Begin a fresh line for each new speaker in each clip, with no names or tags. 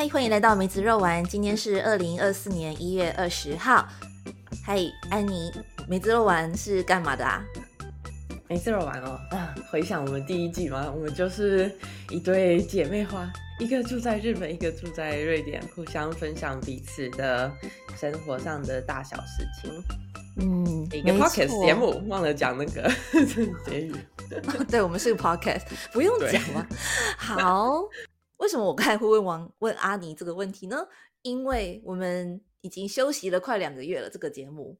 嗨，欢迎来到梅子肉丸。今天是二零二四年一月二十号。嗨，安妮，梅子肉丸是干嘛的啊？
梅子肉丸哦，啊，回想我们第一季嘛，我们就是一对姐妹花，一个住在日本，一个住在瑞典，互相分享彼此的生活上的大小事情。嗯，一个 podcast 节目，忘了讲那个 结语。
对，我们是个 podcast，不用讲了。好。为什么我刚才会问王问阿尼这个问题呢？因为我们已经休息了快两个月了，这个节目。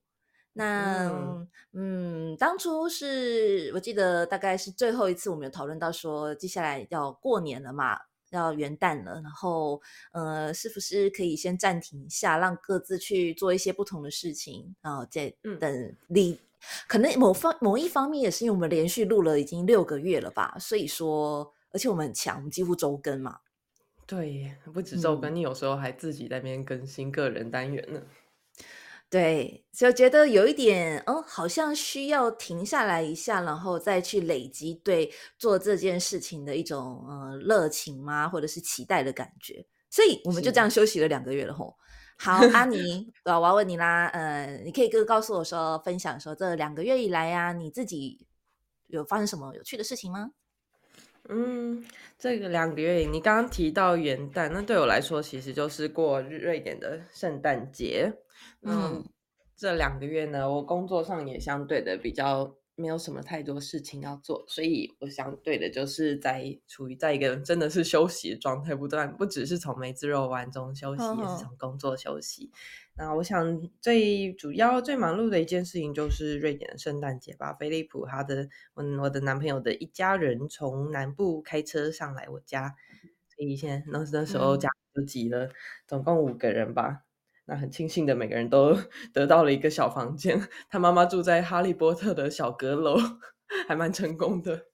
那嗯，当初是我记得大概是最后一次，我们有讨论到说，接下来要过年了嘛，要元旦了，然后呃，是不是可以先暂停一下，让各自去做一些不同的事情，然后再等你。可能某方某一方面也是因为我们连续录了已经六个月了吧，所以说，而且我们很强，我们几乎周更嘛。
对，不止周更，你有时候还自己在那边更新个人单元呢。
对，就觉得有一点，哦，好像需要停下来一下，然后再去累积对做这件事情的一种呃热情吗，或者是期待的感觉。所以我们就这样休息了两个月了吼。好，阿尼，我要问你啦，呃，你可以跟告诉我说，分享说这两个月以来呀，你自己有发生什么有趣的事情吗？
嗯，这个两个月，你刚刚提到元旦，那对我来说其实就是过瑞典的圣诞节。嗯，这两个月呢，我工作上也相对的比较没有什么太多事情要做，所以我相对的就是在处于在一个真的是休息的状态，不断不只是从梅子肉丸中休息，也是从工作休息。那我想最主要、最忙碌的一件事情就是瑞典的圣诞节吧。菲利普他的，嗯，我的男朋友的一家人从南部开车上来我家，所以现在那那时候家就挤了，总共五个人吧。那很庆幸的，每个人都 得到了一个小房间。他妈妈住在哈利波特的小阁楼，还蛮成功的。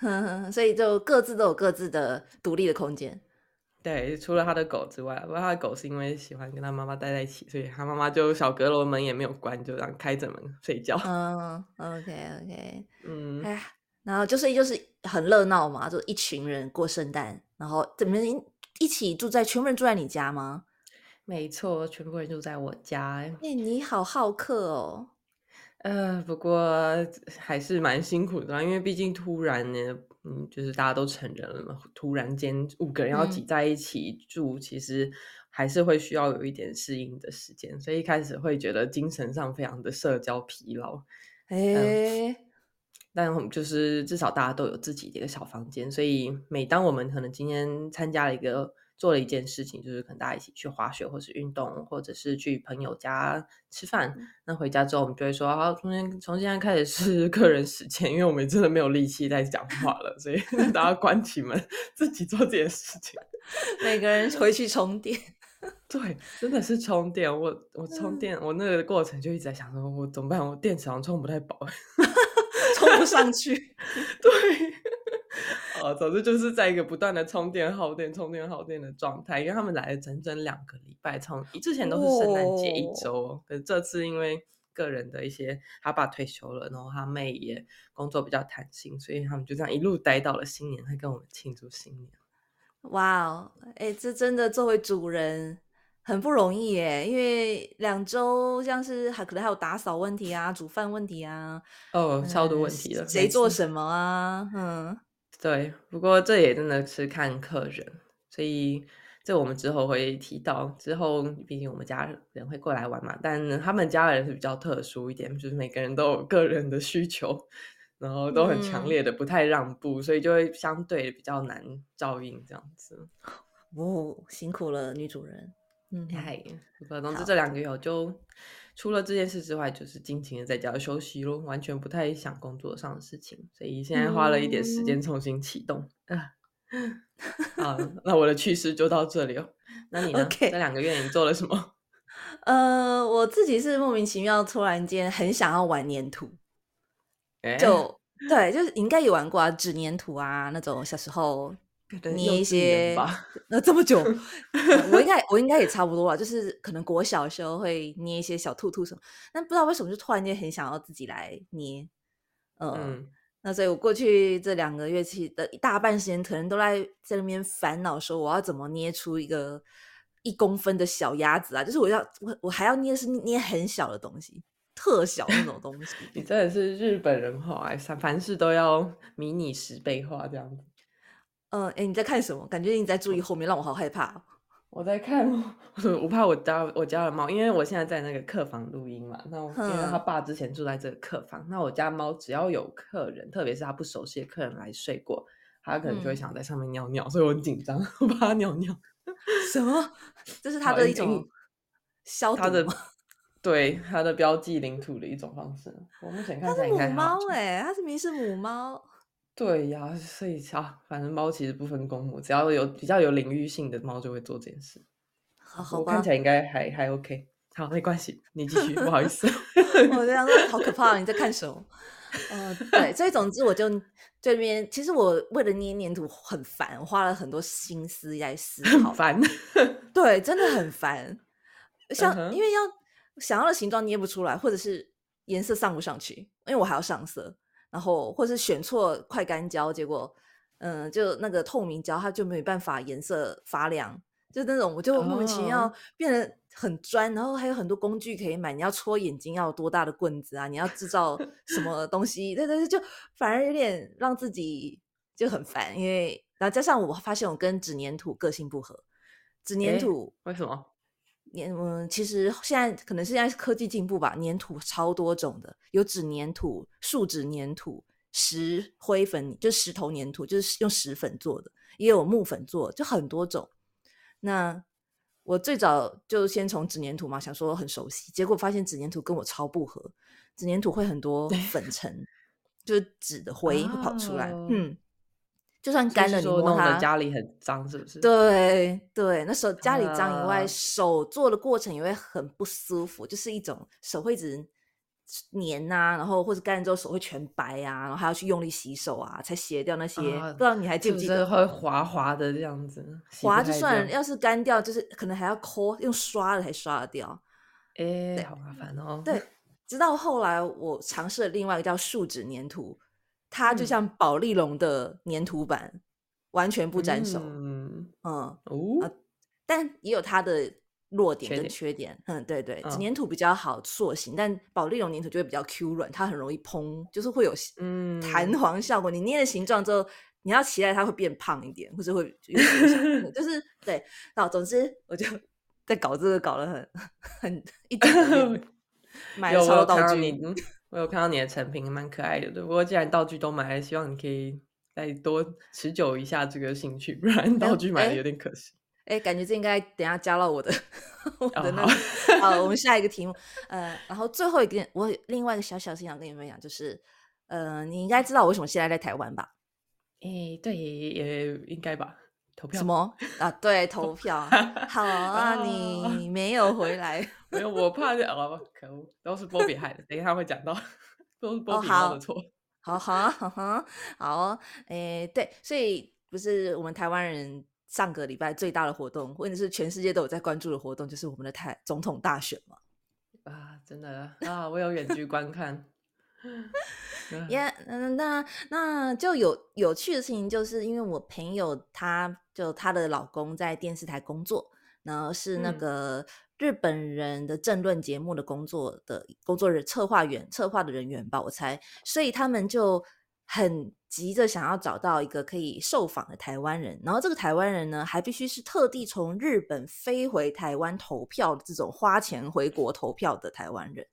所以就各自都有各自的独立的空间。
对，除了他的狗之外，不过他的狗是因为喜欢跟他妈妈待在一起，所以他妈妈就小阁楼门也没有关，就让开着门睡觉。
嗯，OK OK，嗯，哎，然后就是就是很热闹嘛，就一群人过圣诞，然后怎么一起住在全部人住在你家吗？
没错，全部人住在我家。哎，
你好好客哦。
呃，不过还是蛮辛苦的，因为毕竟突然呢。嗯，就是大家都成人了嘛，突然间五个人要挤在一起住，其实还是会需要有一点适应的时间，所以一开始会觉得精神上非常的社交疲劳。哎，但我们就是至少大家都有自己的一个小房间，所以每当我们可能今天参加了一个。做了一件事情，就是跟大家一起去滑雪，或是运动，或者是去朋友家吃饭。那回家之后，我们就会说：“好，从现从现在开始是 个人时间，因为我们真的没有力气再讲话了，所以 大家关起门自己做这件事情。
每个人回去充电。
对，真的是充电。我我充电，我那个过程就一直在想说，我怎么办？我电池好像充不太饱，
充不上去。
对。哦，总之就是在一个不断的充电耗电、充电耗电的状态，因为他们来了整整两个礼拜，从之前都是圣诞节一周，可是这次因为个人的一些，他爸退休了，然后他妹也工作比较弹性，所以他们就这样一路待到了新年，还跟我们庆祝新年。
哇哦，哎，这真的作为主人很不容易耶，因为两周像是还可能还有打扫问题啊、煮饭问题啊，
哦，超多问题了，
谁做什么啊？嗯。
对，不过这也真的是看客人，所以这我们之后会提到。之后毕竟我们家人会过来玩嘛，但他们家人是比较特殊一点，就是每个人都有个人的需求，然后都很强烈的不太让步，所以就会相对比较难照应这样子。
哦，辛苦了女主人。
嗯，嗨，总之这两个月就。除了这件事之外，就是尽情的在家休息咯，完全不太想工作上的事情，所以现在花了一点时间重新启动。啊，那我的趣事就到这里哦。那你呢？这两个月你做了什么？
呃，我自己是莫名其妙，突然间很想要玩粘土，就对，就是应该有玩过啊，纸粘土啊，那种小时候。捏一些，那这么久，我应该我应该也差不多了，就是可能国小的时候会捏一些小兔兔什么，但不知道为什么就突然间很想要自己来捏，嗯，那所以我过去这两个月期的一大半时间，可能都在在那边烦恼说我要怎么捏出一个一公分的小鸭子啊，就是我要我我还要捏是捏很小的东西，特小那种东西。
你真的是日本人化，哎，凡事都要迷你十倍化这样子。
嗯，哎，你在看什么？感觉你在注意后面，让我好害怕。
我在看，我怕我家我家的猫，因为我现在在那个客房录音嘛。那因为他爸之前住在这个客房，那我家猫只要有客人，特别是他不熟悉的客人来睡过，他可能就会想在上面尿尿，所以我很紧张，我怕它尿尿。
什么？这是它的一种消毒
的，对它的标记领土的一种方式。我目前看起来应该
母猫哎，它是明是母猫。
对呀，所以啊，反正猫其实不分公母，只要有比较有领域性的猫就会做这件事。
好好，
我看起来应该还还 OK。好，没关系，你继续。不好意思，
我这样说好可 怕，你在看什么？嗯，对，所以总之我就这边，其实我为了捏黏土很烦，我花了很多心思在思考。
烦，
对，真的很烦。像因为要想要的形状捏不出来，或者是颜色上不上去，因为我还要上色。然后，或是选错快干胶，结果，嗯，就那个透明胶，它就没办法颜色发亮，就那种，我就莫名其妙变得很专。然后还有很多工具可以买，你要戳眼睛要多大的棍子啊？你要制造什么东西？对对对，就反而有点让自己就很烦。因为然后加上我发现我跟纸粘土个性不合，纸粘土
为什么？
粘嗯，其实现在可能是现在科技进步吧，粘土超多种的，有纸粘土、树脂粘土、石灰粉，就石头粘土，就是用石粉做的，也有木粉做，就很多种。那我最早就先从纸粘土嘛，想说很熟悉，结果发现纸粘土跟我超不合，纸粘土会很多粉尘，就是纸的灰会跑出来，嗯。就算干了，你摸它
家里很脏，是不是？
对对，那手家里脏以外，手做的过程也会很不舒服，就是一种手会一直黏呐，然后或者干了之后手会全白啊，然后还要去用力洗手啊，才洗掉那些。不知道你还记不记得？
会滑滑的这样子，
滑就算，要是干掉，就是可能还要抠，用刷的才刷得掉。
哎，好麻烦哦。
对，直到后来我尝试了另外一个叫树脂粘土。它就像宝丽龙的粘土板，完全不沾手。嗯哦，但也有它的弱点跟缺点。嗯，对对，纸粘土比较好塑形，但宝丽龙粘土就会比较 Q 软，它很容易蓬，就是会有嗯弹簧效果。你捏的形状之后，你要期待它会变胖一点，或者会 就是对。那总之，我就在搞这个，搞得很 很一点 买超道具。
我有看到你的成品，蛮可爱的。不过既然道具都买了，希望你可以再多持久一下这个兴趣，不然道具买的有点可惜。
哎，感觉这应该等下加到我的 我的那 好，我们下一个题目。呃，然后最后一个，我另外一个小小心想跟你分享，就是呃，你应该知道我为什么现在在台湾吧？
哎，对，也应该吧。投票
什么啊？对，投票。好啊，你没有回来。
没有，我怕哦，可恶，都是波比害的。等一下会讲到，都是波比猫的错。
好好好好好，诶，对，所以不是我们台湾人上个礼拜最大的活动，或者是全世界都有在关注的活动，就是我们的台总统大选嘛。
啊，真的啊，我有远距观看。
也，嗯，那那就有有趣的事情，就是因为我朋友她就她的老公在电视台工作，然后是那个。日本人的政论节目的工作的工作人策划员策划的人员吧，我猜，所以他们就很急着想要找到一个可以受访的台湾人，然后这个台湾人呢，还必须是特地从日本飞回台湾投票的这种花钱回国投票的台湾人，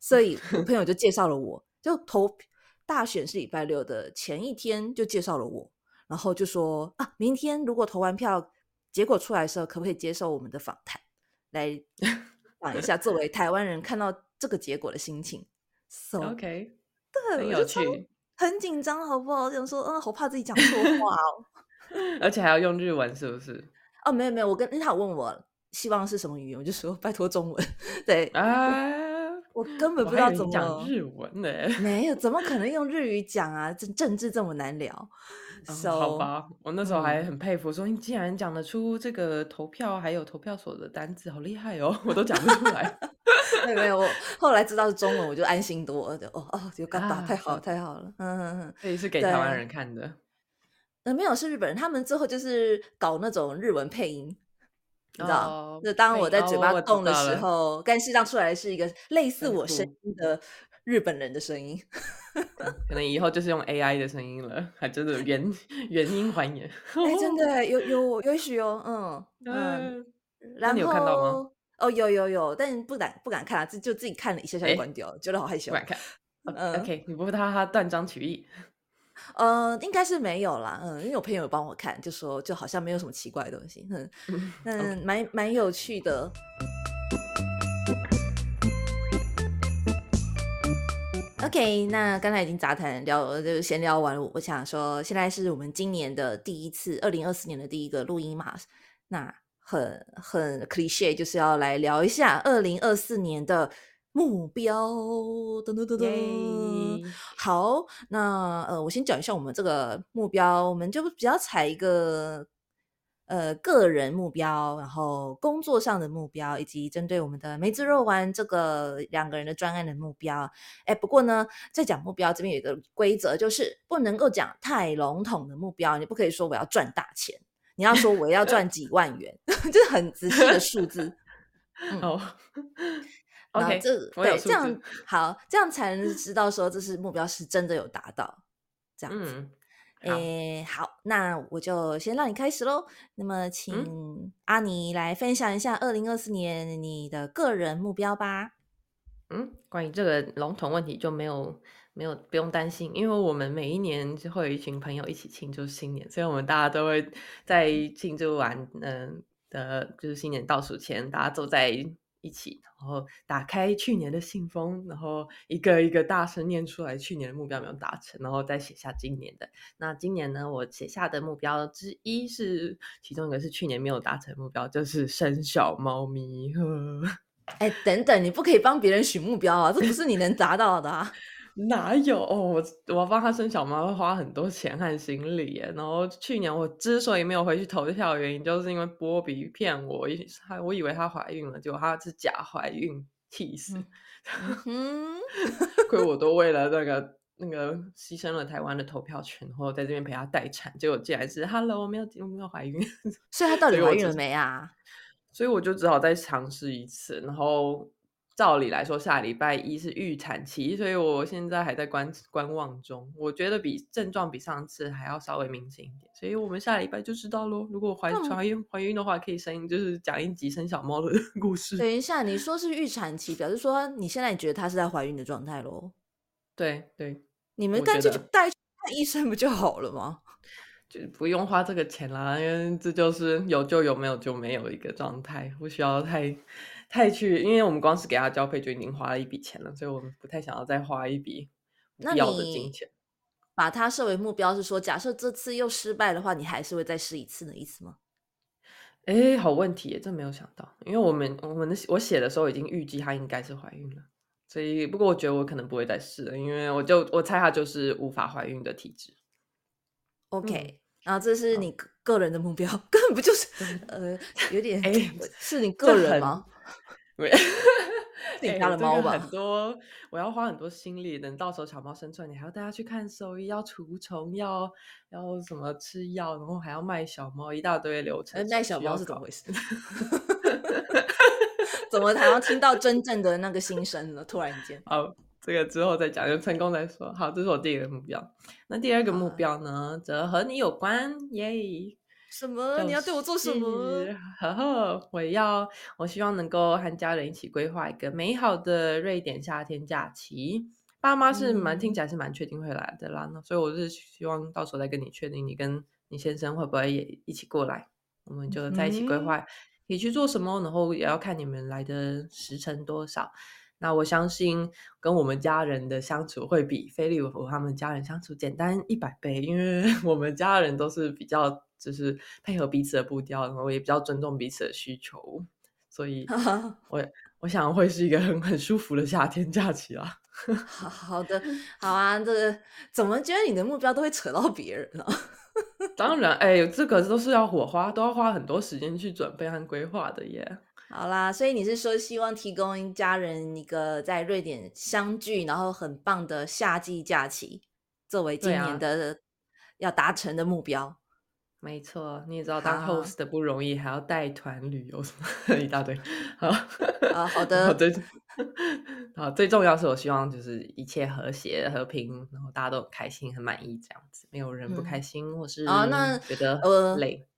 所以我朋友就介绍了我，就投大选是礼拜六的前一天就介绍了我，然后就说啊，明天如果投完票结果出来的时候，可不可以接受我们的访谈？来 讲一下，作为台湾人看到这个结果的心情。
OK，
对，
很有趣，
很紧张，好不好？想说，嗯，好怕自己讲错话哦。
而且还要用日文，是不是？
哦，没有没有，我跟他问我希望是什么语言，我就说拜托中文。对啊，我根本不知道怎么
讲日文呢？
没有，怎么可能用日语讲啊？政政治这么难聊。
好吧，我那时候还很佩服，说你竟然讲得出这个投票还有投票所的单字，好厉害哦！我都讲不出来。
没有没有，我后来知道是中文，我就安心多了。就哦哦，有干打，太好太好了。嗯嗯嗯，
这也是给台湾人看的。
呃，没有是日本人，他们之后就是搞那种日文配音。你知道？就当我在嘴巴动的时候，干事上出来是一个类似我声音的日本人的声音。
可能以后就是用 AI 的声音了，还真的原原音还原。
哎，真的有有有许哦，嗯 嗯。然后
你有看到吗？
哦，有有有，但不敢不敢看啊，就就自己看了一下下就关掉了，觉得好害羞。
不敢看。嗯，OK，你不怕他断章取义？
呃，应该是没有啦，嗯，因为我朋友帮我看，就说就好像没有什么奇怪的东西，嗯，嗯，蛮蛮有趣的。OK，那刚才已经杂谈聊，就闲聊完，我想说，现在是我们今年的第一次，二零二四年的第一个录音嘛，那很很 cliche，就是要来聊一下二零二四年的。目标，噔噔噔噔，好，那呃，我先讲一下我们这个目标，我们就比较采一个呃个人目标，然后工作上的目标，以及针对我们的梅子肉丸这个两个人的专案的目标。哎，不过呢，在讲目标这边有一个规则，就是不能够讲太笼统的目标，你不可以说我要赚大钱，你要说我要赚几万元，就是很仔细的数字。
哦。
OK，这对这样好，这样才能知道说这是目标是真的有达到，这样子。诶，好，那我就先让你开始喽。那么，请阿尼来分享一下二零二四年你的个人目标吧。
嗯，关于这个笼统问题就没有没有不用担心，因为我们每一年就会有一群朋友一起庆祝新年，所以我们大家都会在庆祝完嗯的，就是新年倒数前，大家坐在。一起，然后打开去年的信封，然后一个一个大声念出来去年的目标没有达成，然后再写下今年的。那今年呢，我写下的目标之一是，其中一个是去年没有达成目标，就是生小猫咪。
哎，等等，你不可以帮别人许目标啊，这不是你能达到的啊。
哪有我我帮他生小猫会花很多钱和心力耶。然后去年我之所以没有回去投票，原因就是因为波比骗我，他我以为她怀孕了，结果她是假怀孕，气死！嗯亏我都为了那个那个牺牲了台湾的投票权，然后在这边陪她待产，结果竟然是 Hello，我没有我没有怀孕，
所以她到底怀孕了没啊？
所以我就只好再尝试一次，然后。照理来说，下礼拜一是预产期，所以我现在还在观观望中。我觉得比症状比上次还要稍微明显一点，所以我们下礼拜就知道喽。如果怀怀孕怀孕的话，可以生就是讲一集生小猫的 故事。
等一下，你说是预产期，表示说你现在觉得她是在怀孕的状态喽？
对对，
你们干脆就带去看医生不就好了吗？
就不用花这个钱啦，因为这就是有就有，没有就没有一个状态，不需要太。太去，因为我们光是给他交配就已经花了一笔钱了，所以我们不太想要再花一笔必要的金钱。
把它设为目标是说，假设这次又失败的话，你还是会再试一次的意思吗？
哎，好问题，真没有想到，因为我们我们的我写的时候已经预计她应该是怀孕了，所以不过我觉得我可能不会再试了，因为我就我猜她就是无法怀孕的体质。
OK，然后这是你个人的目标，根本不就是呃有点哎，是你个人吗？你家的猫吧，
很多，我要花很多心力。等到时候小猫生出来，你还要带它去看兽医，要除虫，要要什么吃药，然后还要卖小猫，一大堆流程。
卖小猫是怎么回事？怎么 才要听到真正的那个心声呢？突然间，
好，这个之后再讲，就成功再说。好，这是我第一个目标。那第二个目标呢，则和你有关，耶。
什么？你要对我做什么？
呵 呵，我要，我希望能够和家人一起规划一个美好的瑞典夏天假期。爸妈是蛮听起来是蛮确定会来的啦，所以我是希望到时候再跟你确定，你跟你先生会不会也一起过来，我们就在一起规划你去做什么，然后也要看你们来的时辰多少。那我相信跟我们家人的相处会比菲利普他们家人相处简单一百倍，因为 我们家人都是比较。就是配合彼此的步调，然后也比较尊重彼此的需求，所以 我我想会是一个很很舒服的夏天假期啊。
好好的，好啊，这个怎么觉得你的目标都会扯到别人呢？
当然，哎，这个都是要火花，都要花很多时间去准备和规划的耶。
好啦，所以你是说希望提供家人一个在瑞典相聚，然后很棒的夏季假期，作为今年的要达成的目标。
没错，你也知道当 host 的不容易，还要带团旅游什么 一大堆。好
啊，好的，
最好最重要是我希望就是一切和谐和平，然后大家都很开心、很满意这样子，没有人不开心或是
啊，那
觉得累。
呃，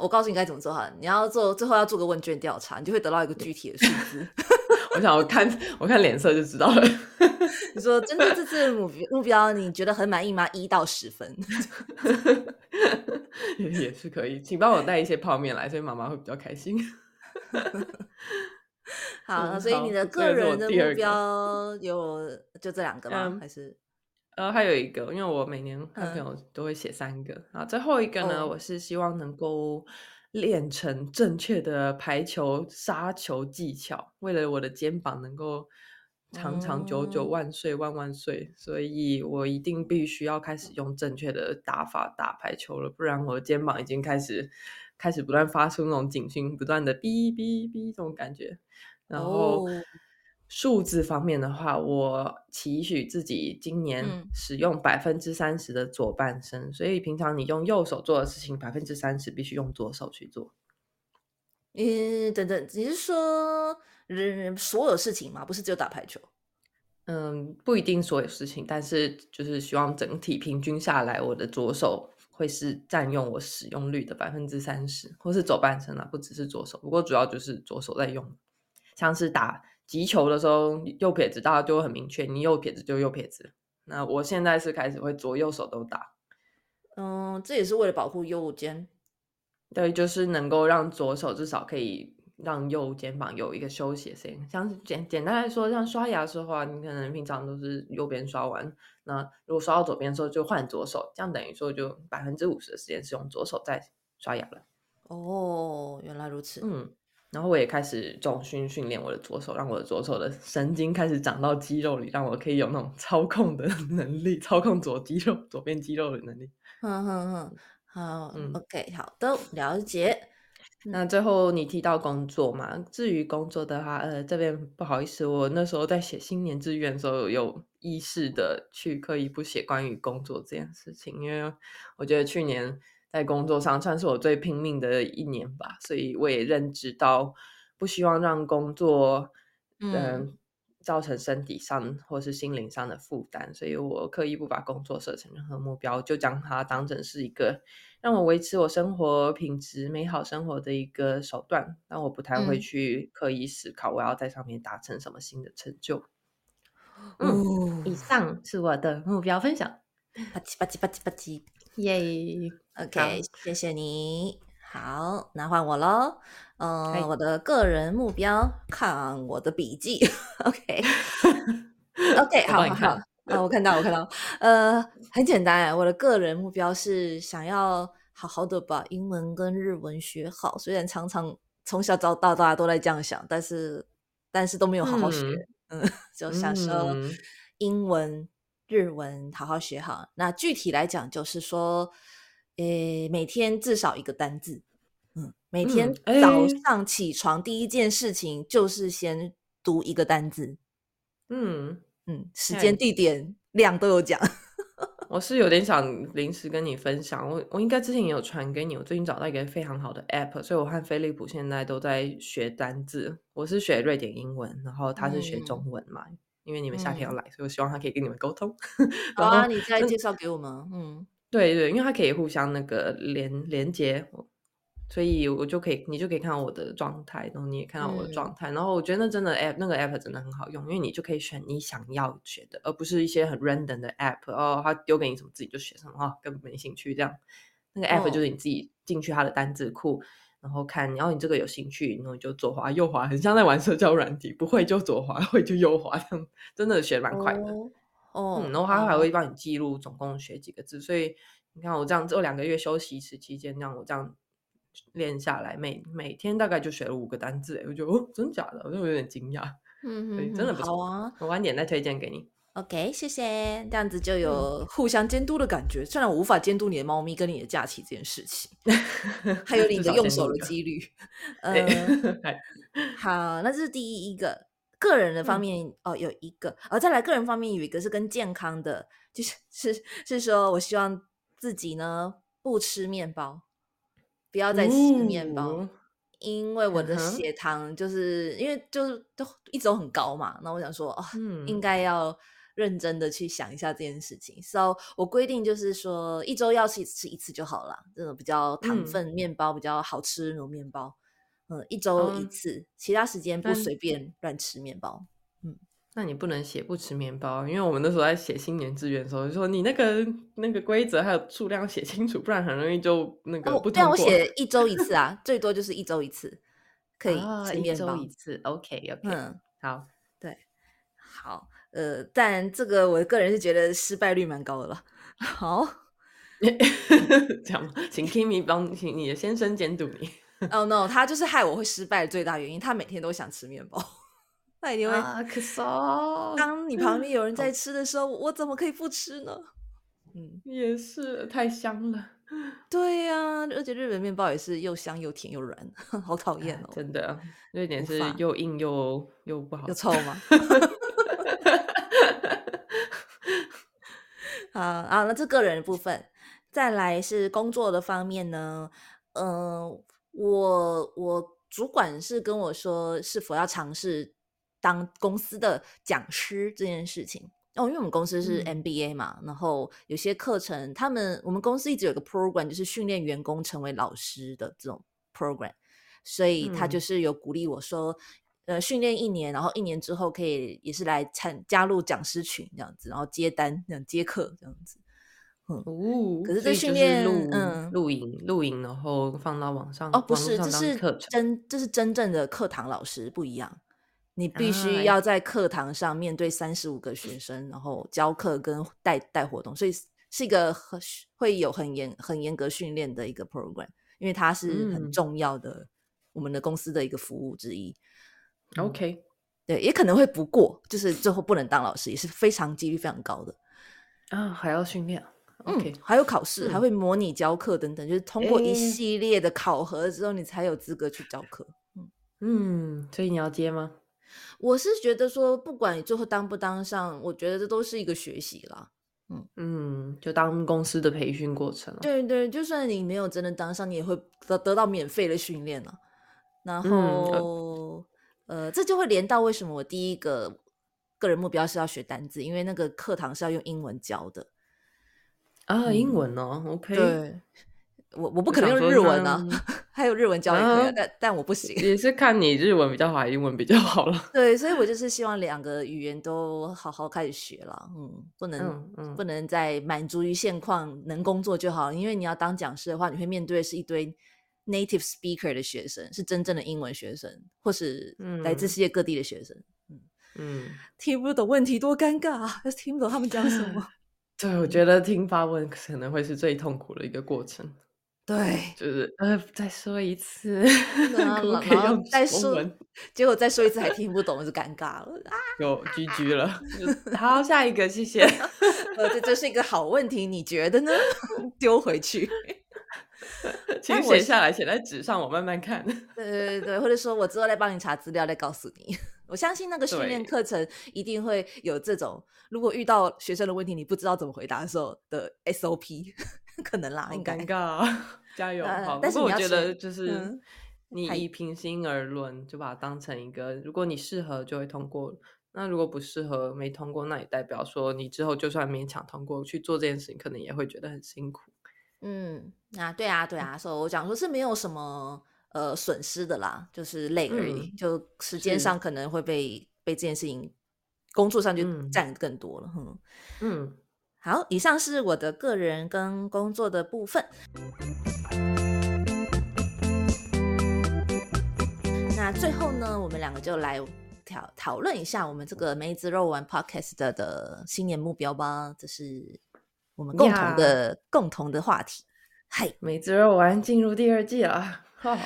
我告诉你该怎么做哈，你要做最后要做个问卷调查，你就会得到一个具体的数字。
我想我看我看脸色就知道了。
你说针对这次目目标，你觉得很满意吗？一到十分，
也 也是可以，请帮我带一些泡面来，所以妈妈会比较开心。
好，所以你的个人的目标有就这两个吗？还是
呃还有一个，因为我每年跟朋友都会写三个啊，最后一个呢，我是希望能够。练成正确的排球杀球技巧，为了我的肩膀能够长长久久、万岁万万岁，所以我一定必须要开始用正确的打法打排球了，不然我的肩膀已经开始开始不断发出那种警讯，不断的哔哔哔这种感觉，然后。数字方面的话，我期许自己今年使用百分之三十的左半身，所以平常你用右手做的事情，百分之三十必须用左手去做。
嗯，等等，你是说人所有事情吗？不是只有打排球？
嗯，不一定所有事情，但是就是希望整体平均下来，我的左手会是占用我使用率的百分之三十，或是左半身啊，不只是左手，不过主要就是左手在用，像是打。击球的时候，右撇子大家就会很明确，你右撇子就右撇子。那我现在是开始会左右手都打，
嗯，这也是为了保护右肩。
对，就是能够让左手至少可以让右肩膀有一个休息的时间。像简简单来说，像刷牙的时候啊，你可能平常都是右边刷完，那如果刷到左边的时候就换左手，这样等于说就百分之五十的时间是用左手在刷牙了。
哦，原来如此。嗯。
然后我也开始重训训练我的左手，让我的左手的神经开始长到肌肉里，让我可以有那种操控的 能力，操控左肌肉、左边肌肉的能力。
嗯嗯嗯，好，嗯，OK，好的，了解。
那最后你提到工作嘛？至于工作的话，呃，这边不好意思，我那时候在写新年志愿的时候，有意识的去刻意不写关于工作这件事情，因为我觉得去年。在工作上算是我最拼命的一年吧，所以我也认知到不希望让工作嗯造成身体上或是心灵上的负担，所以我刻意不把工作设成任何目标，就将它当成是一个让我维持我生活品质、美好生活的一个手段。但我不太会去刻意思考我要在上面达成什么新的成就。嗯，以上是我的目标分享。
吧唧吧唧吧唧吧唧，
耶
！OK，谢谢你。好，那换我喽。嗯，我的个人目标，看我的笔记。OK，OK，好好好。啊，我看到，我看到。呃，很简单哎，我的个人目标是想要好好的把英文跟日文学好。虽然常常从小到大大家都在这样想，但是但是都没有好好学。嗯，就想说英文。日文好好学好，那具体来讲就是说，诶，每天至少一个单字，嗯，每天早上起床第一件事情就是先读一个单字，嗯嗯，时间、地点、量都有讲。
我是有点想临时跟你分享，我我应该之前也有传给你，我最近找到一个非常好的 app，所以我和飞利浦现在都在学单字，我是学瑞典英文，然后他是学中文嘛。因为你们夏天要来，所以我希望他可以跟你们沟通。
好啊，你再介绍给我们。嗯，
对对，因为它可以互相那个连连接，所以我就可以，你就可以看到我的状态，然后你也看到我的状态。然后我觉得那真的 app 那个 app 真的很好用，因为你就可以选你想要学的，而不是一些很 random 的 app。哦，它丢给你什么自己就学什么，哦，根本没兴趣这样。那个 app 就是你自己进去它的单字库。然后看，然后你这个有兴趣，然后就左滑右滑，很像在玩社交软体，不会就左滑，会就右滑，这样真的学蛮快的。哦，然后他还会帮你记录总共学几个字，所以你看我这样这两个月休息时期间，让我这样练下来，每每天大概就学了五个单字，哎，我觉得哦，真假的，我就有点惊讶，嗯嗯，真的不错
啊，
我晚点再推荐给你。
OK，谢谢，这样子就有互相监督的感觉。虽然我无法监督你的猫咪跟你的假期这件事情，还有 你的用手的几率。嗯，好，那这是第一个个人的方面哦，有一个，哦，再来个人方面有一个是跟健康的，就是 是是说我希望自己呢不吃面包，不要再吃面包，
哦
因为我的血糖就是因为就是都一直都很高嘛。那我想说，哦，应
嗯
该要认真的去想一下这件事情。So 我规定就是说，一周要吃吃一次就好了，这种比较糖
嗯
分面包比较好吃那种面包，嗯，一周一
嗯
次，其他时间不随便乱吃面包。
嗯那你不能写不吃面包，因为我们那时候在写新年志愿的时候，就说你那个那个规则还有数量写清楚，不然很容易就那个
哦，对啊，我。写一周一次啊，最多就是一周一次可以
啊，一周
吃面包。
一次，OK OK，
嗯，
好，对
好，呃，但这个我个人是觉得失败率蛮高的了。好，
这样吗，请 Kimi 帮，请你的先生监督你。
哦、no，他就是害我会失败的最大原因，他每天都想吃面包，那一定会。当你旁边有人在吃的时候，我怎么可以不吃呢？嗯，
也是太香了，
对呀、而且日本面包也是又香又甜又软，好讨厌哦，
真的，瑞典是又硬又又不好吃。
又臭吗？好啊，那这个人的部分，再来是工作的方面呢。嗯、我我主管是跟我说，是否要尝试当公司的讲师这件事情。哦，因为我们公司是
嗯
MBA 嘛，然后有些课程，他们我们公司一直有个 program，就是训练员工成为老师的这种 program，所以他就
嗯
是有鼓励我说，呃，训练一年，然后一年之后可以也是来参加入讲师群这样子，然后接单这样接课这样子。
哦，
可是这训练
录
嗯。
录影录影，然后放到网上
哦，不是，这是真这是真正的课堂老师不一样，你必
啊
须要在课堂上面对三十五个学生，然后教课跟带带活动，所以是是一个很会有很严很严格训练的一个 program，因为它是很
嗯。
重要的我们的公司的一个服务之一。嗯
OK
对，也可能会不过，就是最后不能当老师，也是非常几率非常高的。
啊，还要训练
嗯，还有考试，还
嗯
会模拟教课等等，就是通过一系列的考核之后，你才有资格去教课。
嗯，所以你要接吗？
我是觉得说，不管你最后当不当上，我觉得这都是一个学习啦。
嗯嗯，就当公司的培训过程了。
对对，就算你没有真的当上，你也会得得到免费的训练了。然
嗯
后，呃，这就会连到为什么我第一个个人目标是要学单字，因为那个课堂是要用英文教的。
啊，英文哦，OK，
嗯对，我我不可能用日文啊
那，
还有日文教也可以但但我不行。
也是看你日文比较好，还是英文比较好了。
对，所以我就是希望两个语言都好好开始学了，嗯，不能、
嗯嗯
不能再满足于现况，能工作就好。因为你要当讲师的话，你会面对的是一堆 native speaker 的学生，是真正的英文学生，或是来自
嗯
世界各地的学生，
嗯，
听不懂问题多尴尬啊，听不懂他们讲什么。
对，我觉得听发问可能会是最痛苦的一个过程，
对，
就是呃，再说一次，
然后再说 结果再说一次还听不懂，就尴尬了啊！
有 GG 了。就 好，下一个，谢谢。
呃，这这是一个好问题，你觉得呢？丢回去。
请写下来，写在纸上，我慢慢看。
对对对，或者说我之后再帮你查资料，再告诉你。我相信那个训练
对
课程一定会有这种，如果遇到学生的问题，你不知道怎么回答的时候的 SOP，可能啦，
好
应该
尴。尬啊，加油！
但是
我觉得就是
嗯
你以平心而论，就把它当成一个，如果你适合就会通过，那如果不适合没通过，那也代表说你之后就算勉强通过去做这件事情，可能也会觉得很辛苦。
嗯，啊，对啊，对啊，所以我讲说是没有什么呃损失的啦，就是累而已，
嗯
就时间上可能会被被这件事情工作上就
嗯
占更多了。嗯，
嗯，
好，以上是我的个人跟工作的部分。那最后呢，我们两个就来讨讨论一下我们这个梅子肉丸 Podcast 的的新年目标吧，这是我们共同
呀
的共同的话题。嗨
梅子肉丸进入第二季了，哦，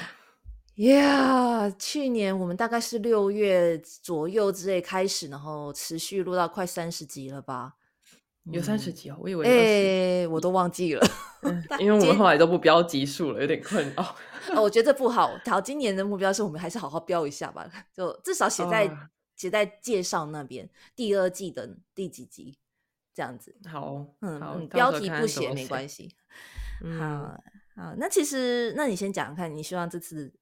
呀去年我们大概是六月左右之类开始，然后持续录到快三十集了吧？
有三十
嗯
集哦，我以为有二
哎、我都忘记了。
因为我们后来都不标集数了，有点困扰。
哦，我觉得这不好。好，今年的目标是我们还是好好标一下吧，就至少写在、
哦
写在介绍那边，第二季的第几集这样子。
好，
嗯
好，
嗯，标题不写没关系。好好，那其实那你先讲看，你希望这次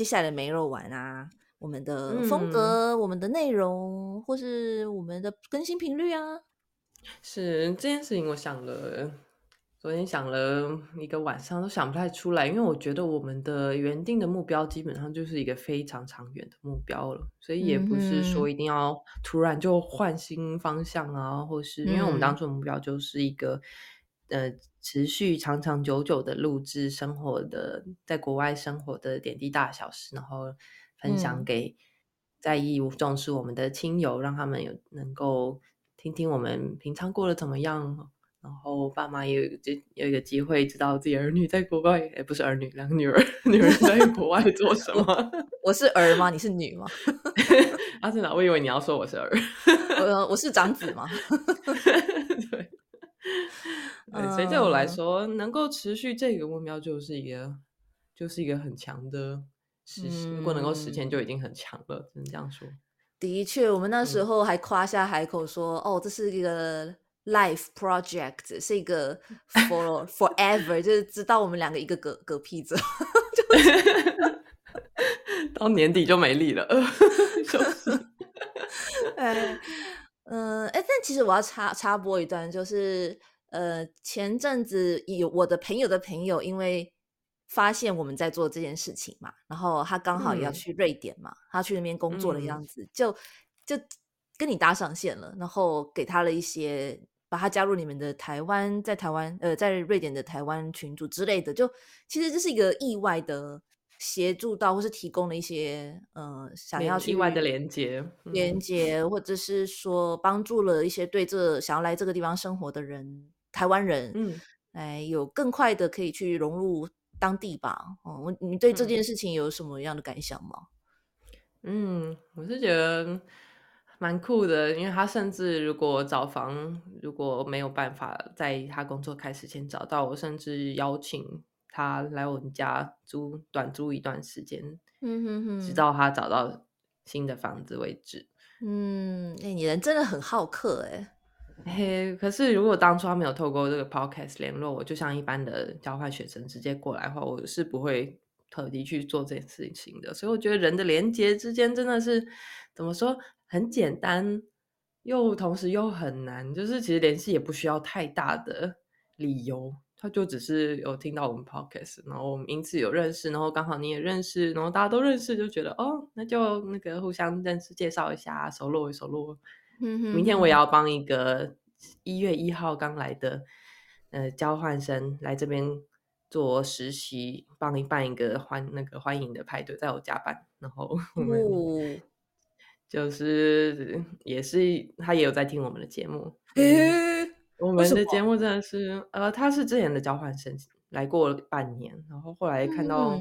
接下来的梅肉丸啊，我们的风格、我们的内容，或是我们的更新频率啊？
是这件事情，我想了。昨天想了一个晚上，都想不太出来，因为我觉得我们的原定的目标基本上就是一个非常长远的目标了，所以也不是说一定要突然就换新方向啊，或是因为我们当初的目标就是一个呃持续长长久久的录制生活的在国外生活的点滴大小事，然后分享给在意重视我们的亲友，让他们有能够听听我们平常过得怎么样。然后爸妈也有就有一个机会知道自己儿女在国外，也不是儿女，两个女儿，女儿在国外做什么？
我是儿吗？你是女吗？
阿是哪？我以为你要说我是儿。
我我是长子吗？
对。所以对我来说，能够持续这个目标，就是一个就是一个很强的实现。如果能够实现，就已经很强了。只能这样说。
的确，我们那时候还夸下海口说：“哦，这是一个。” Life project 是一个 for forever，就是知道我们两个一个嗝嗝屁者，
到年底就没力了。就是，
哎，嗯，哎，但其实我要插插播一段，就是呃，前阵子有我的朋友的朋友，因为发现我们在做这件事情嘛，然后他刚好也要去瑞典嘛，他去那边工作的样子，就就跟你搭上线了，然后给他了一些。把他加入你们的台湾，在台湾呃，在瑞典的台湾群组之类的，就其实这是一个意外的协助到，或是提供了一些呃想要去
意外的连接
连接，或者是说帮助了一些对这想要来这个地方生活的人，台湾人，嗯，哎，有更快的可以去融入当地吧。哦，你对这件事情有什么样的感想吗？
嗯，我是觉得。蛮酷的，因为他甚至如果找房如果没有办法在他工作开始前找到，我甚至邀请他来我们家租短租一段时间，嗯哼哼，直到他找到新的房子为止。
嗯，哎，你人真的很好客哎。
嘿，可是如果当初他没有透过这个 podcast 联络我，就像一般的交换学生直接过来的话，我是不会特地去做这件事情的。所以我觉得人的连接之间真的是怎么说？很简单，又同时又很难，就是其实联系也不需要太大的理由，他就只是有听到我们 podcast，然后我们因此有认识，然后刚好你也认识，然后大家都认识，就觉得哦，那就那个互相认识，介绍一下，熟络熟络。明天我也要帮一个一月一号刚来的呃交换生来这边做实习，帮你办一个欢那个欢迎的派对，在我加班，然后我们。就是也是他也有在听我们的节目，我们的节目真的是呃，他是之前的交换生来过半年，然后后来看到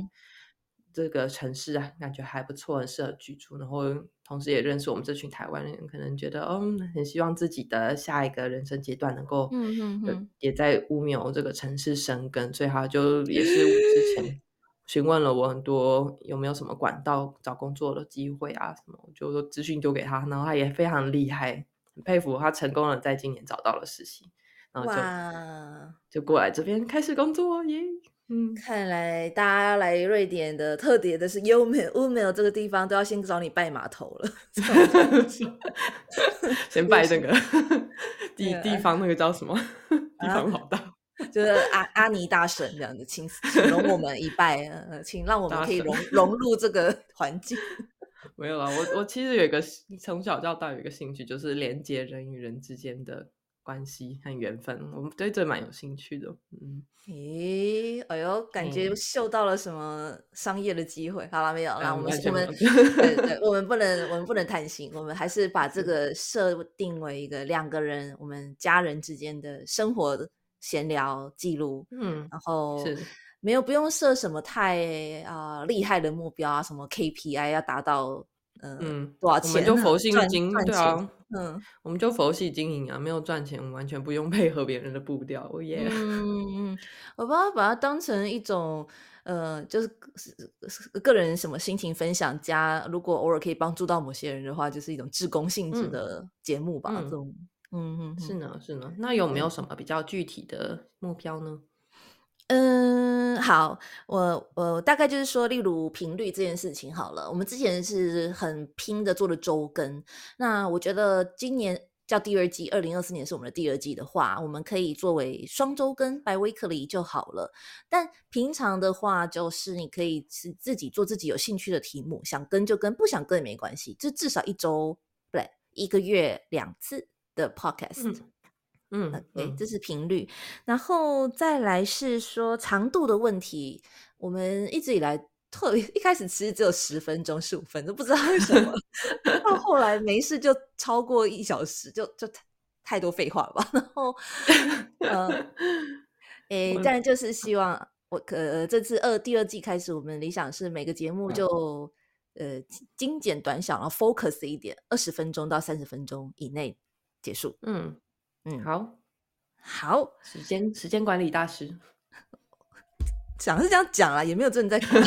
这个城市啊，感觉还不错，很适合居住，然后同时也认识我们这群台湾人，可能觉得哦，很希望自己的下一个人生阶段能够嗯嗯嗯，也在乌苗这个城市生根，所以他就也是之前。询问了我很多有没有什么管道找工作的机会啊什么，我就说资讯丢给他，然后他也非常厉害，很佩服他成功了在今年找到了实习，然后就就过来这边开始工作耶。
嗯，看来大家来瑞典的特别的是优美乌梅尔这个地方都要先找你拜码头了，
先 拜那个地地方那个叫什么地方老大。
就是阿阿尼大神这样子，请请容我们一拜，呃，请让我们可以融融入这个 环境。
没有啊，我我其实有一个从小到大有一个兴趣，就是连接人与人之间的关系和缘分，我们对这蛮有兴趣的。嗯，
咦，哎呦，感觉嗅到了什么商业的机会？好了没有？那我们我们对对，我们不能我们不能贪心，我们还是把这个设定为一个两个人我们家人之间的生活的。闲聊记录，嗯，然后没有不用设什么太啊厉害的目标啊，什么 KPI 要达到，嗯，多少钱？
我们就佛系经营，对啊，嗯，我们就佛系经营啊，没有赚钱，完全不用配合别人的步调，哦耶，
嗯嗯，我把它把它当成一种，呃，就是个人什么心情分享加，如果偶尔可以帮助到某些人的话，就是一种志工性质的节目吧，这种。
嗯嗯，是呢是呢，那有没有什么比较具体的目标呢？
嗯，好，我我大概就是说，例如频率这件事情好了，我们之前是很拼的做了周更，那我觉得今年叫第二季，二零二四年是我们的第二季的话，我们可以作为双周更 by weekly 就好了。但平常的话，就是你可以是自己做自己有兴趣的题目，想跟就跟，不想跟也没关系，就至少一周不对，一个月两次的 podcast。，OK，这是频率，然后再来是说长度的问题。我们一直以来特别 一开始其实只有十分钟、十五分钟，不知道为什么 到后来没事就超过一小时，就就太多废话了吧。然后，呃，诶，但就是希望我可这次二第二季开始，我们理想是每个节目就呃精简短小，然后 focus 一点，二十分钟到三十分钟以内结束。
嗯。嗯，好，
好，
时间时间管理大师，
讲是这样讲啊，也没有真的在看。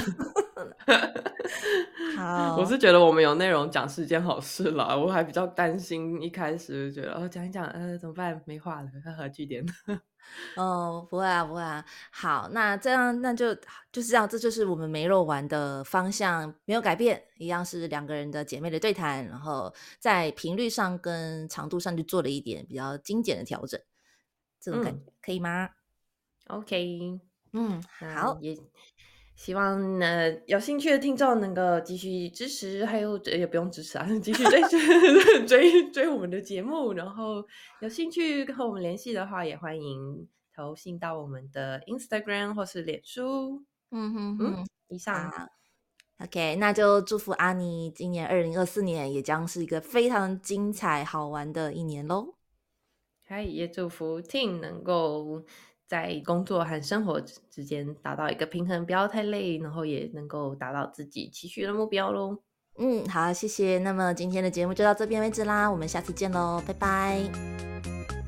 好，
我是觉得我们有内容讲是一件好事了，我还比较担心，一开始觉得哦讲一讲，呃，怎么办？没话了，要何据点？
哦，不会啊，不会啊。好，那这样那就就是这样，这就是我们没肉丸的方向没有改变，一样是两个人的姐妹的对谈，然后在频率上跟长度上就做了一点比较精简的调整，这种感觉可以吗
？OK，
嗯，好，
也希望呢有兴趣的听众能够继续支持，还有也不用支持啊，继续追 追追我们的节目，然后有兴趣和我们联系的话，也欢迎投信到我们的 Instagram 或是脸书。
嗯哼哼，
以上
，OK，那就祝福阿妮今年二零二四年也将是一个非常精彩好玩的一年喽。
嗨，也祝福 Ting 能够。在工作和生活之间达到一个平衡，不要太累，然后也能够达到自己期许的目标喽。
嗯，好，谢谢。那么今天的节目就到这边为止啦，我们下次见喽，拜拜，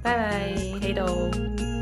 拜拜，黑豆。